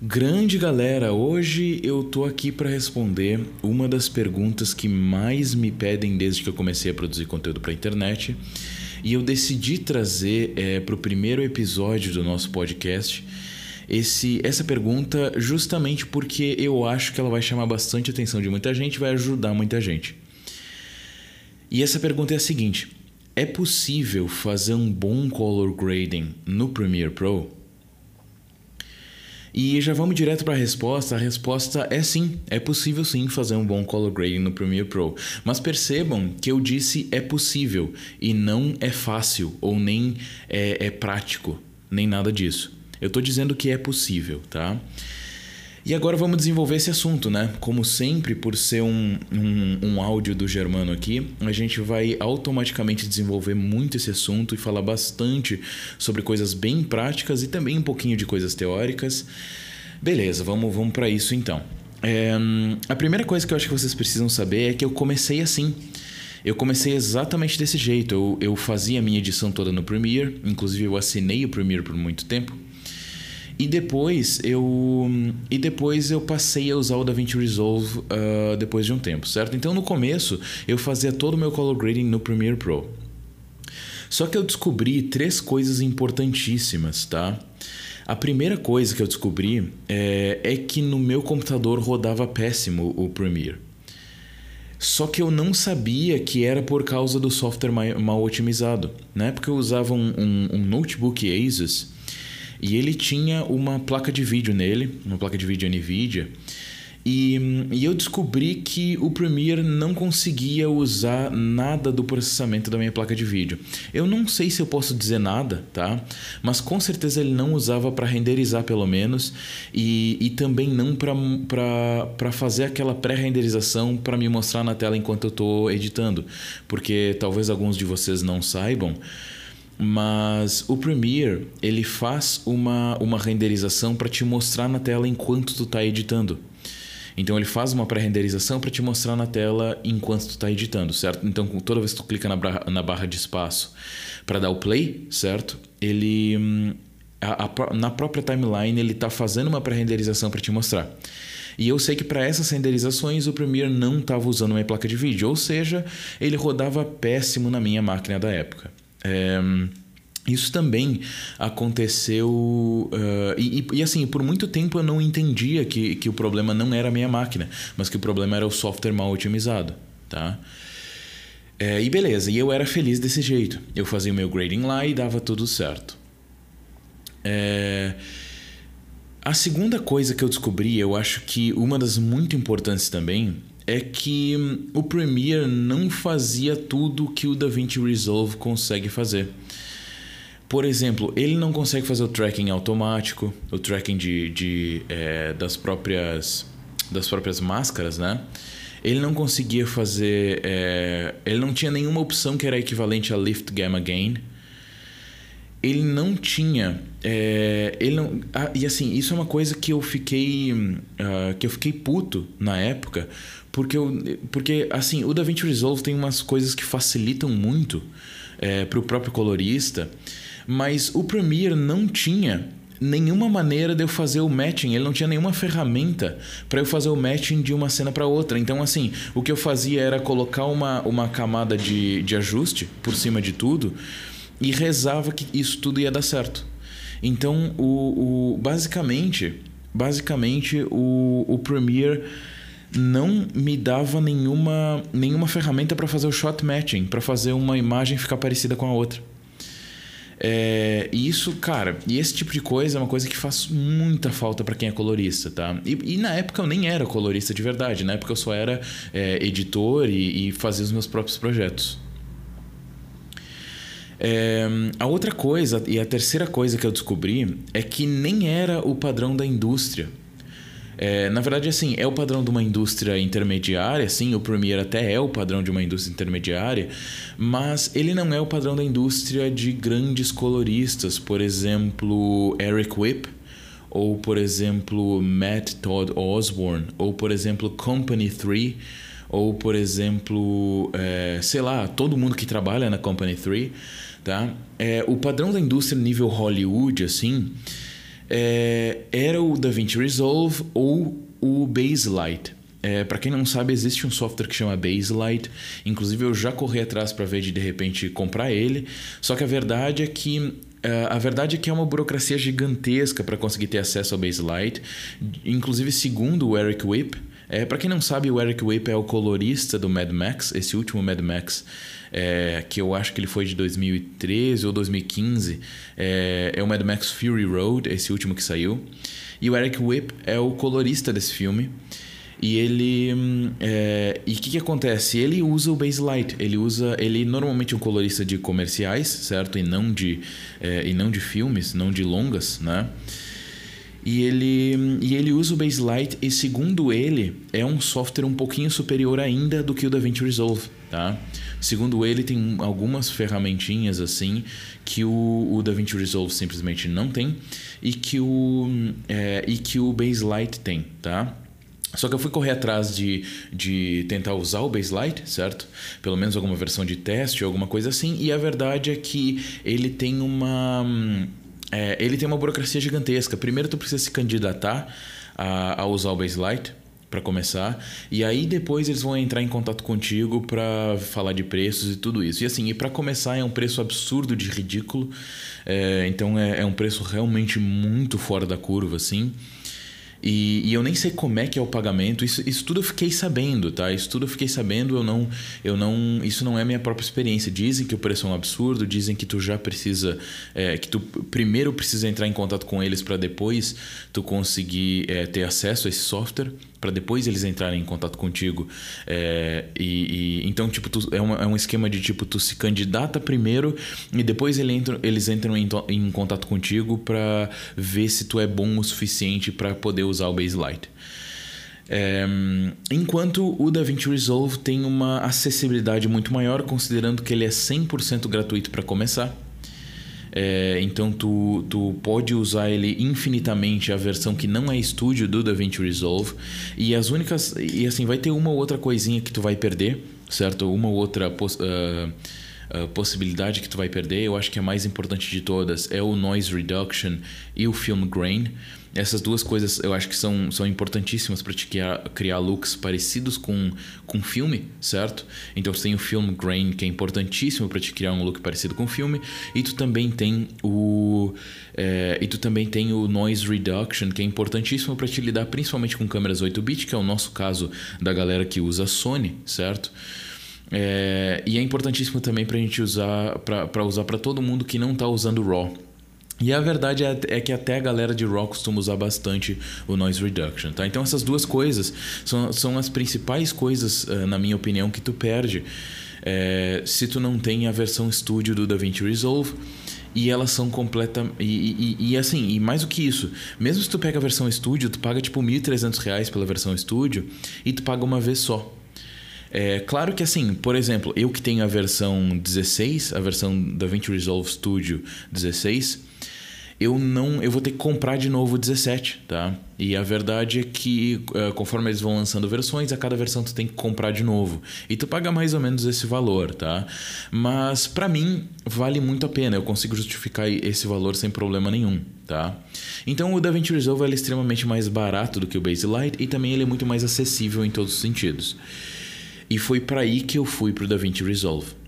Grande galera, hoje eu tô aqui para responder uma das perguntas que mais me pedem desde que eu comecei a produzir conteúdo para internet. E eu decidi trazer é, para o primeiro episódio do nosso podcast esse, essa pergunta justamente porque eu acho que ela vai chamar bastante atenção de muita gente vai ajudar muita gente. E essa pergunta é a seguinte: é possível fazer um bom color grading no Premiere Pro? E já vamos direto para a resposta. A resposta é sim, é possível sim fazer um bom color grading no Premiere Pro. Mas percebam que eu disse é possível e não é fácil ou nem é, é prático, nem nada disso. Eu estou dizendo que é possível, tá? E agora vamos desenvolver esse assunto, né? Como sempre, por ser um, um, um, áudio do Germano aqui, a gente vai automaticamente desenvolver muito esse assunto e falar bastante sobre coisas bem práticas e também um pouquinho de coisas teóricas. Beleza, vamos, vamos para isso então. É, a primeira coisa que eu acho que vocês precisam saber é que eu comecei assim. Eu comecei exatamente desse jeito. Eu, eu fazia a minha edição toda no Premiere, inclusive eu assinei o Premiere por muito tempo. E depois eu e depois eu passei a usar o DaVinci Resolve uh, depois de um tempo, certo? Então no começo eu fazia todo o meu color grading no Premiere Pro. Só que eu descobri três coisas importantíssimas, tá? A primeira coisa que eu descobri é, é que no meu computador rodava péssimo o Premiere. Só que eu não sabia que era por causa do software mal otimizado. Na época eu usava um, um, um notebook Asus e ele tinha uma placa de vídeo nele, uma placa de vídeo NVIDIA. E, e, eu descobri que o Premiere não conseguia usar nada do processamento da minha placa de vídeo. Eu não sei se eu posso dizer nada, tá? Mas com certeza ele não usava para renderizar, pelo menos, e, e também não para fazer aquela pré-renderização para me mostrar na tela enquanto eu estou editando. Porque talvez alguns de vocês não saibam. Mas o Premiere, ele faz uma, uma renderização para te mostrar na tela enquanto tu está editando. Então ele faz uma pré-renderização para te mostrar na tela enquanto tu está editando, certo? Então toda vez que tu clica na barra, na barra de espaço para dar o play, certo? Ele hum, a, a, na própria timeline ele está fazendo uma pré-renderização para te mostrar. E eu sei que para essas renderizações o Premiere não estava usando minha placa de vídeo, ou seja, ele rodava péssimo na minha máquina da época. É, isso também aconteceu. Uh, e, e, assim, por muito tempo eu não entendia que, que o problema não era a minha máquina, mas que o problema era o software mal otimizado. Tá? É, e beleza, e eu era feliz desse jeito. Eu fazia o meu grading lá e dava tudo certo. É, a segunda coisa que eu descobri, eu acho que uma das muito importantes também, é que hum, o Premiere não fazia tudo que o DaVinci Resolve consegue fazer. Por exemplo, ele não consegue fazer o tracking automático, o tracking de, de é, das próprias das próprias máscaras, né? Ele não conseguia fazer, é, ele não tinha nenhuma opção que era equivalente a lift gamma gain ele não tinha é, ele não ah, e assim isso é uma coisa que eu fiquei uh, que eu fiquei puto na época porque eu, porque assim o DaVinci Resolve tem umas coisas que facilitam muito é, para o próprio colorista mas o Premiere não tinha nenhuma maneira de eu fazer o matching, ele não tinha nenhuma ferramenta para eu fazer o matching de uma cena para outra. Então, assim, o que eu fazia era colocar uma, uma camada de, de ajuste por cima de tudo e rezava que isso tudo ia dar certo. Então, o, o basicamente, basicamente o, o Premiere não me dava nenhuma, nenhuma ferramenta para fazer o shot matching, para fazer uma imagem ficar parecida com a outra. É, e isso, cara, e esse tipo de coisa é uma coisa que faz muita falta para quem é colorista, tá? E, e, na época eu nem era colorista de verdade, na época eu só era é, editor e, e fazia os meus próprios projetos. É, a outra coisa, e a terceira coisa que eu descobri, é que nem era o padrão da indústria. É, na verdade, assim, é o padrão de uma indústria intermediária, sim, o Premiere até é o padrão de uma indústria intermediária, mas ele não é o padrão da indústria de grandes coloristas, por exemplo, Eric Whip, ou por exemplo, Matt Todd Osborne, ou por exemplo, Company 3, ou por exemplo, é, sei lá, todo mundo que trabalha na Company 3 tá? É, o padrão da indústria nível Hollywood, assim, é, era o DaVinci Resolve ou o Baselight. É, para quem não sabe, existe um software que chama Baselight. Inclusive, eu já corri atrás para ver de de repente comprar ele. Só que a verdade é que é, a verdade é que é uma burocracia gigantesca para conseguir ter acesso ao Baselight. Inclusive, segundo o Eric Whip, é, para quem não sabe, o Eric Whip é o colorista do Mad Max, esse último Mad Max, é, que eu acho que ele foi de 2013 ou 2015. É, é o Mad Max Fury Road, esse último que saiu. E o Eric Whip é o colorista desse filme. E ele. Hum, é, e o que, que acontece? Ele usa o Baselight. Ele usa. Ele normalmente é um colorista de comerciais, certo? E não de, é, e não de filmes, não de longas, né? E ele, e ele usa o Baselight e, segundo ele, é um software um pouquinho superior ainda do que o DaVinci Resolve, tá? Segundo ele, tem algumas ferramentinhas assim que o, o DaVinci Resolve simplesmente não tem e que o, é, e que o Baselight tem, tá? Só que eu fui correr atrás de, de tentar usar o Baselight, certo? Pelo menos alguma versão de teste alguma coisa assim. E a verdade é que ele tem uma. É, ele tem uma burocracia gigantesca. Primeiro, tu precisa se candidatar a, a usar o Baselight para começar. E aí depois eles vão entrar em contato contigo para falar de preços e tudo isso. E assim e para começar é um preço absurdo de ridículo. É, então é, é um preço realmente muito fora da curva assim e, e, eu nem sei como é que é o pagamento. Isso, isso tudo eu fiquei sabendo, tá? Isso tudo eu fiquei sabendo. Eu não, eu não, isso não é minha própria experiência. Dizem que o preço é um absurdo. Dizem que tu já precisa, é, que tu primeiro precisa entrar em contato com eles para depois tu conseguir é, ter acesso a esse software para depois eles entrarem em contato contigo. É, e, e, então, tipo, tu, é, uma, é um esquema de tipo, tu se candidata primeiro e depois ele entra, eles entram em, em contato contigo para ver se tu é bom o suficiente para poder usar o Baselight. É, enquanto o DaVinci Resolve tem uma acessibilidade muito maior, considerando que ele é 100% gratuito para começar. É, então tu, tu pode usar ele infinitamente a versão que não é estúdio do DaVinci Resolve e as únicas e assim vai ter uma ou outra coisinha que tu vai perder, certo? Uma ou outra uh, uh, possibilidade que tu vai perder. Eu acho que a mais importante de todas é o noise reduction e o film grain. Essas duas coisas eu acho que são, são importantíssimas para te criar, criar looks parecidos com, com filme, certo? Então você tem o film grain, que é importantíssimo para te criar um look parecido com filme, e tu também tem o é, e tu também tem o noise reduction, que é importantíssimo para te lidar principalmente com câmeras 8-bit, que é o nosso caso da galera que usa Sony, certo? É, e é importantíssimo também para a gente usar para usar para todo mundo que não está usando RAW. E a verdade é, é, que até a galera de rock costuma usar bastante o noise reduction, tá? Então essas duas coisas são, são as principais coisas, uh, na minha opinião, que tu perde é, se tu não tem a versão estúdio do DaVinci Resolve e elas são completa e, e, e, assim e mais do que isso mesmo se tu pega a versão estúdio tu paga tipo 1.300 reais pela versão estúdio e tu paga uma vez só é claro que assim, por exemplo, eu que tenho a versão 16, a versão da DaVinci Resolve Studio 16, eu não eu vou ter que comprar de novo o 17, tá? E a verdade é que uh, conforme eles vão lançando versões, a cada versão tu tem que comprar de novo. E tu paga mais ou menos esse valor, tá? Mas para mim vale muito a pena, eu consigo justificar esse valor sem problema nenhum, tá? Então o DaVinci Resolve é extremamente mais barato do que o Baselight e também ele é muito mais acessível em todos os sentidos. E foi para aí que eu fui pro DaVinci Resolve.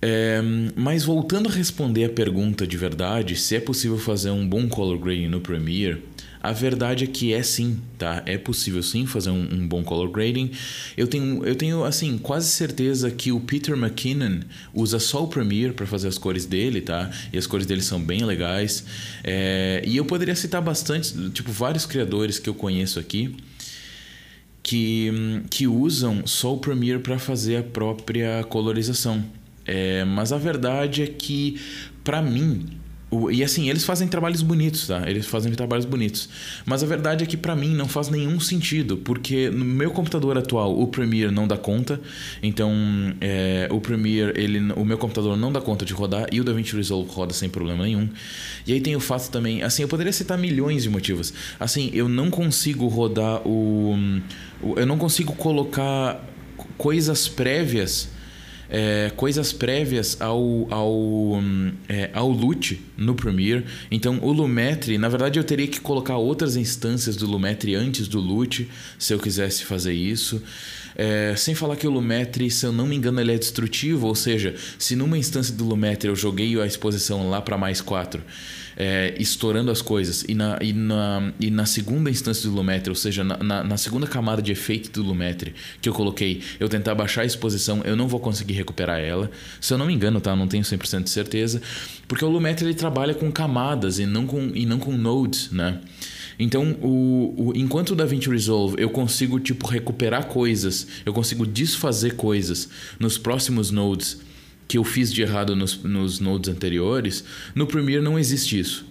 É, mas voltando a responder a pergunta de verdade, se é possível fazer um bom color grading no Premiere, a verdade é que é sim, tá? É possível sim fazer um, um, bom color grading. Eu tenho, eu tenho assim quase certeza que o Peter McKinnon usa só o Premiere para fazer as cores dele, tá? E as cores dele são bem legais. É, e eu poderia citar bastante, tipo vários criadores que eu conheço aqui que, que usam só o Premiere para fazer a própria colorização. É, mas a verdade é que, para mim, o, e assim, eles fazem trabalhos bonitos, tá? Eles fazem trabalhos bonitos. Mas a verdade é que para mim não faz nenhum sentido, porque no meu computador atual o Premiere não dá conta. Então, é, o Premiere, ele, o meu computador não dá conta de rodar e o DaVinci Resolve roda sem problema nenhum. E aí tem o fato também, assim, eu poderia citar milhões de motivos. Assim, eu não consigo rodar o, o eu não consigo colocar coisas prévias é, coisas prévias ao, ao, é, ao LUT no Premiere. Então, o Lumetri, na verdade, eu teria que colocar outras instâncias do Lumetri antes do LUT, se eu quisesse fazer isso. É, sem falar que o Lumetri, se eu não me engano, ele é destrutivo, ou seja, se numa instância do Lumetri eu joguei a exposição lá para mais 4 é, estourando as coisas. E na, e, na, e na segunda instância do Lumetri, ou seja, na, na, na, segunda camada de efeito do Lumetri que eu coloquei, eu tentar baixar a exposição, eu não vou conseguir recuperar ela. Se eu não me engano, tá? Não tenho 100% de certeza. Porque o Lumetri ele trabalha com camadas e não com, e não com nodes, né? Então, o, o, enquanto o DaVinci Resolve eu consigo tipo recuperar coisas, eu consigo desfazer coisas nos próximos nodes que eu fiz de errado nos, nos nodes anteriores, no Premiere não existe isso.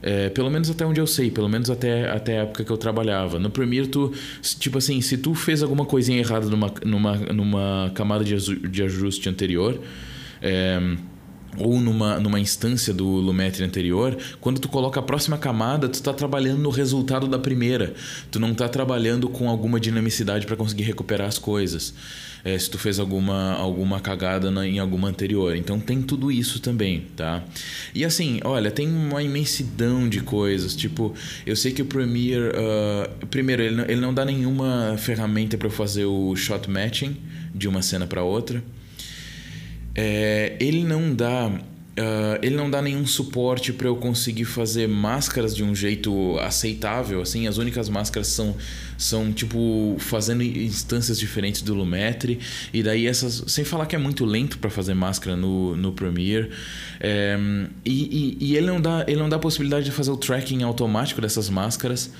É, pelo menos até onde eu sei, pelo menos até, até a época que eu trabalhava. No Premiere, tu, tipo assim, se tu fez alguma coisinha errada numa, numa, numa camada de, de ajuste anterior, é, ou numa, numa instância do Lumetri anterior, quando tu coloca a próxima camada, tu está trabalhando no resultado da primeira. Tu não está trabalhando com alguma dinamicidade para conseguir recuperar as coisas. É, se tu fez alguma, alguma cagada na, em alguma anterior. Então tem tudo isso também, tá? E assim, olha, tem uma imensidão de coisas. Tipo, eu sei que o Premiere... Uh, primeiro, ele não, ele não dá nenhuma ferramenta para fazer o shot matching de uma cena para outra. É, ele não dá Uh, ele não dá nenhum suporte para eu conseguir fazer máscaras de um jeito aceitável. Assim, as únicas máscaras são, são tipo fazendo instâncias diferentes do Lumetri. E daí essas. Sem falar que é muito lento para fazer máscara no, no Premiere. É, e, e, e, ele, não dá, ele não dá a possibilidade de fazer o tracking automático dessas máscaras.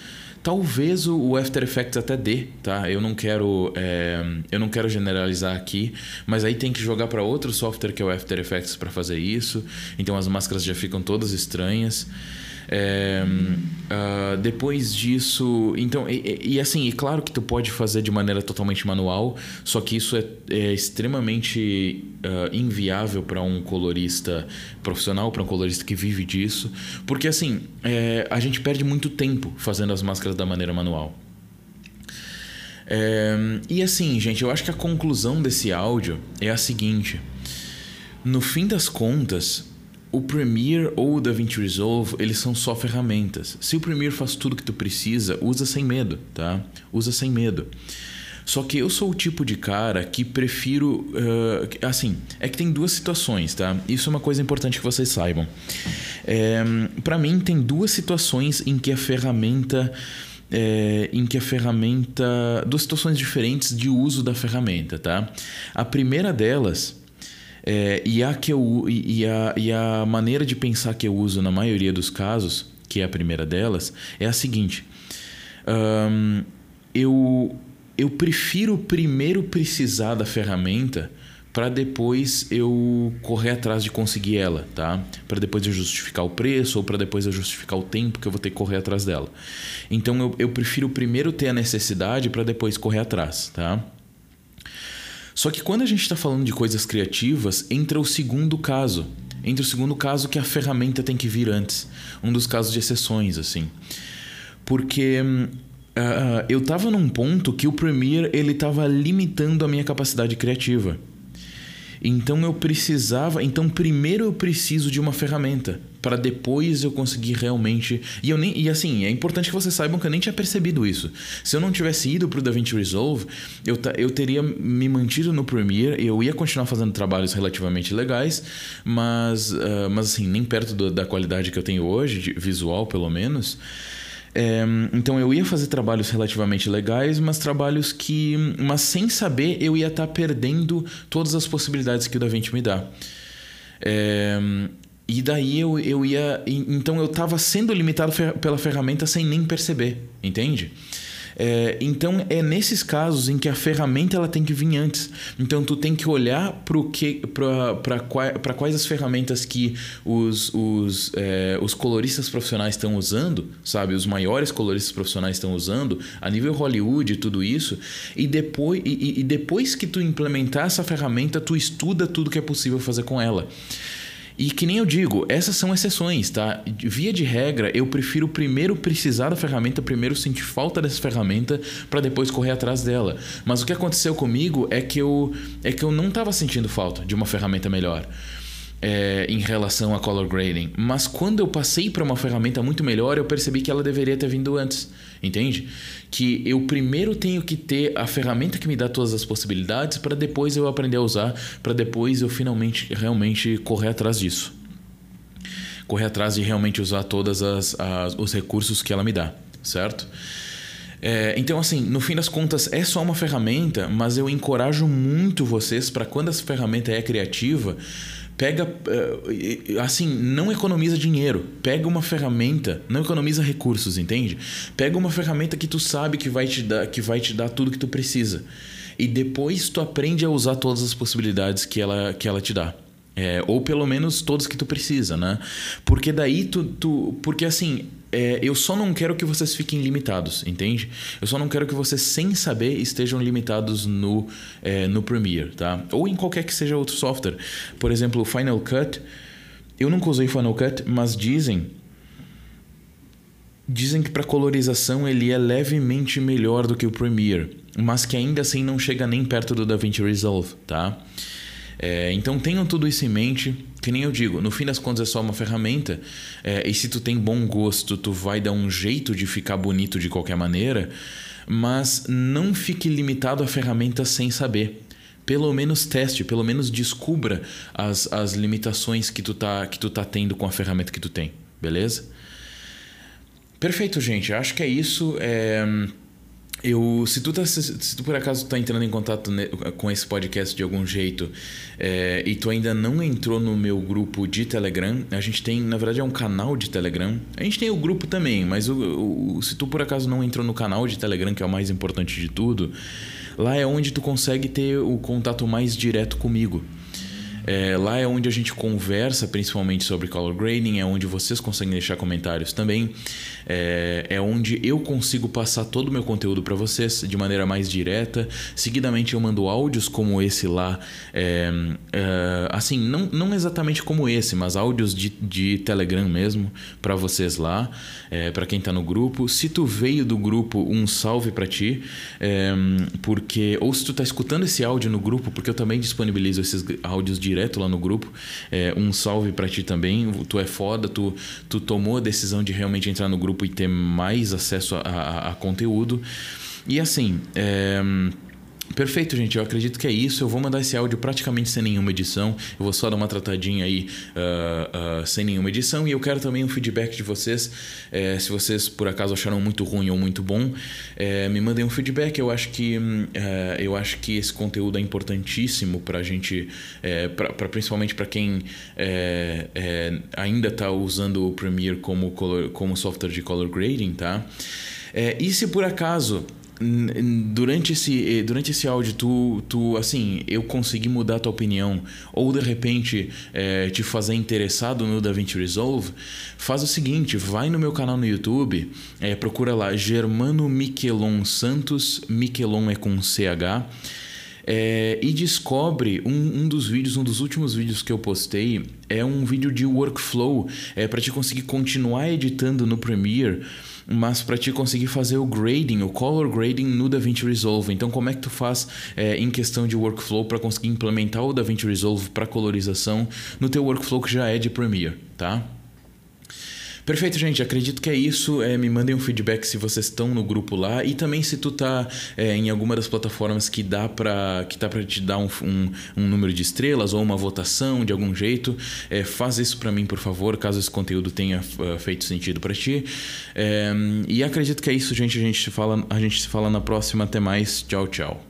Talvez o After Effects até dê, tá? Eu não quero, é, eu não quero generalizar aqui, mas aí tem que jogar para outro software que é o After Effects para fazer isso. Então as máscaras já ficam todas estranhas. É, uh, depois disso, então, e, e, assim, e claro que tu pode fazer de maneira totalmente manual, só que isso é, é extremamente uh, inviável para um colorista profissional, para um colorista que vive disso, porque assim, é, a gente perde muito tempo fazendo as máscaras da maneira manual. É, e assim, gente, eu acho que a conclusão desse áudio é a seguinte: no fim das contas, o Premiere ou o DaVinci Resolve, eles são só ferramentas. Se o Premiere faz tudo que tu precisa, usa sem medo, tá? Usa sem medo. Só que eu sou o tipo de cara que prefiro. Uh, assim, é que tem duas situações, tá? Isso é uma coisa importante que vocês saibam. É, para mim, tem duas situações em que a ferramenta. É, em que a ferramenta. duas situações diferentes de uso da ferramenta, tá? A primeira delas é, e, a que eu, e, a, e a maneira de pensar que eu uso na maioria dos casos, que é a primeira delas, é a seguinte. Um, eu, eu prefiro primeiro precisar da ferramenta para depois eu correr atrás de conseguir ela, tá? Para depois eu justificar o preço ou para depois eu justificar o tempo que eu vou ter que correr atrás dela. Então eu, eu prefiro primeiro ter a necessidade para depois correr atrás, tá? Só que quando a gente está falando de coisas criativas, entra o segundo caso. Entra o segundo caso que a ferramenta tem que vir antes. Um dos casos de exceções, assim. Porque uh, eu estava num ponto que o Premiere ele estava limitando a minha capacidade criativa. Então eu precisava, então primeiro eu preciso de uma ferramenta para depois eu conseguir realmente. E eu nem e assim, é importante que vocês saibam que eu nem tinha percebido isso. Se eu não tivesse ido pro DaVinci Resolve, eu, eu teria me mantido no Premiere, eu ia continuar fazendo trabalhos relativamente legais, mas uh, mas assim, nem perto do, da qualidade que eu tenho hoje, visual pelo menos. É, então eu ia fazer trabalhos relativamente legais, mas trabalhos que. Mas sem saber, eu ia estar tá perdendo todas as possibilidades que o DaVinci me dá. É, e daí eu, eu ia. Então eu estava sendo limitado pela ferramenta sem nem perceber, entende? É, então é nesses casos em que a ferramenta ela tem que vir antes. Então tu tem que olhar para quais as ferramentas que os, os, é, os coloristas profissionais estão usando, sabe? Os maiores coloristas profissionais estão usando, a nível Hollywood e tudo isso. E depois, e, e depois que tu implementar essa ferramenta, tu estuda tudo que é possível fazer com ela. E que nem eu digo, essas são exceções, tá? Via de regra, eu prefiro primeiro precisar da ferramenta, primeiro sentir falta dessa ferramenta para depois correr atrás dela. Mas o que aconteceu comigo é que eu é que eu não estava sentindo falta de uma ferramenta melhor é, em relação a color grading. Mas quando eu passei para uma ferramenta muito melhor, eu percebi que ela deveria ter vindo antes. Entende? Que eu primeiro tenho que ter a ferramenta que me dá todas as possibilidades para depois eu aprender a usar, para depois eu finalmente realmente correr atrás disso. Correr atrás de realmente usar todos os recursos que ela me dá, certo? É, então, assim, no fim das contas, é só uma ferramenta, mas eu encorajo muito vocês para quando essa ferramenta é criativa, Pega, eh, assim, não economiza dinheiro. Pega uma ferramenta, não economiza recursos, entende? Pega uma ferramenta que tu sabe que vai te dar, que vai te dar tudo que tu precisa. E depois tu aprende a usar todas as possibilidades que ela, que ela te dá. É, ou pelo menos todas que tu precisa, né? Porque daí tu. tu porque assim, é, eu só não quero que vocês fiquem limitados, entende? Eu só não quero que vocês, sem saber, estejam limitados no, é, no Premiere, tá? Ou em qualquer que seja outro software. Por exemplo, o Final Cut. Eu nunca usei Final Cut, mas dizem. Dizem que para colorização ele é levemente melhor do que o Premiere, mas que ainda assim não chega nem perto do DaVinci Resolve, tá? É, então tenham tudo isso em mente. Que nem eu digo, no fim das contas é só uma ferramenta. É, e se tu tem bom gosto, tu vai dar um jeito de ficar bonito de qualquer maneira. Mas não fique limitado à ferramenta sem saber. Pelo menos teste, pelo menos descubra as, as limitações que tu, tá, que tu tá tendo com a ferramenta que tu tem. Beleza? Perfeito, gente. Acho que é isso. É... Eu, se tu, tá, se tu por acaso está entrando em contato com esse podcast de algum jeito é, e tu ainda não entrou no meu grupo de Telegram, a gente tem, na verdade, é um canal de Telegram. A gente tem o grupo também, mas o, o, se tu por acaso não entrou no canal de Telegram, que é o mais importante de tudo, lá é onde tu consegue ter o contato mais direto comigo. É, lá é onde a gente conversa principalmente sobre color grading, é onde vocês conseguem deixar comentários também, é, é onde eu consigo passar todo o meu conteúdo para vocês de maneira mais direta. Seguidamente eu mando áudios como esse lá, é, é assim, não, não exatamente como esse, mas áudios de, de Telegram mesmo para vocês lá, é, para quem tá no grupo. Se tu veio do grupo, um salve para ti, é, porque ou se tu tá escutando esse áudio no grupo, porque eu também disponibilizo esses áudios direto direto lá no grupo. É, um salve para ti também. Tu é foda, tu, tu tomou a decisão de realmente entrar no grupo e ter mais acesso a, a, a conteúdo. E assim, é, Perfeito, gente. Eu acredito que é isso. Eu vou mandar esse áudio praticamente sem nenhuma edição. Eu vou só dar uma tratadinha aí uh, uh, sem nenhuma edição. E eu quero também um feedback de vocês. É, se vocês por acaso acharam muito ruim ou muito bom, é, me mandem um feedback. Eu acho que uh, eu acho que esse conteúdo é importantíssimo para a gente, é, pra, pra principalmente para quem é, é, ainda está usando o Premiere como, color, como software de color grading, tá? É, e se por acaso durante esse durante esse áudio tu, tu assim eu consegui mudar tua opinião ou de repente é, te fazer interessado no DaVinci Resolve faz o seguinte vai no meu canal no YouTube é, procura lá Germano Miquelon Santos Miquelon é com CH é, e descobre um, um dos vídeos, um dos últimos vídeos que eu postei é um vídeo de workflow é para te conseguir continuar editando no Premiere mas para te conseguir fazer o grading, o color grading no DaVinci Resolve. Então, como é que tu faz é, em questão de workflow para conseguir implementar o DaVinci Resolve para colorização no teu workflow que já é de Premiere, tá? Perfeito, gente. Acredito que é isso. É, me mandem um feedback se vocês estão no grupo lá e também se tu tá é, em alguma das plataformas que dá para que dá para te dar um, um, um, número de estrelas ou uma votação de algum jeito. É, faz isso para mim, por favor, caso esse conteúdo tenha uh, feito sentido para ti. É, e acredito que é isso, gente. A gente se fala, a gente se fala na próxima. Até mais. Tchau, tchau.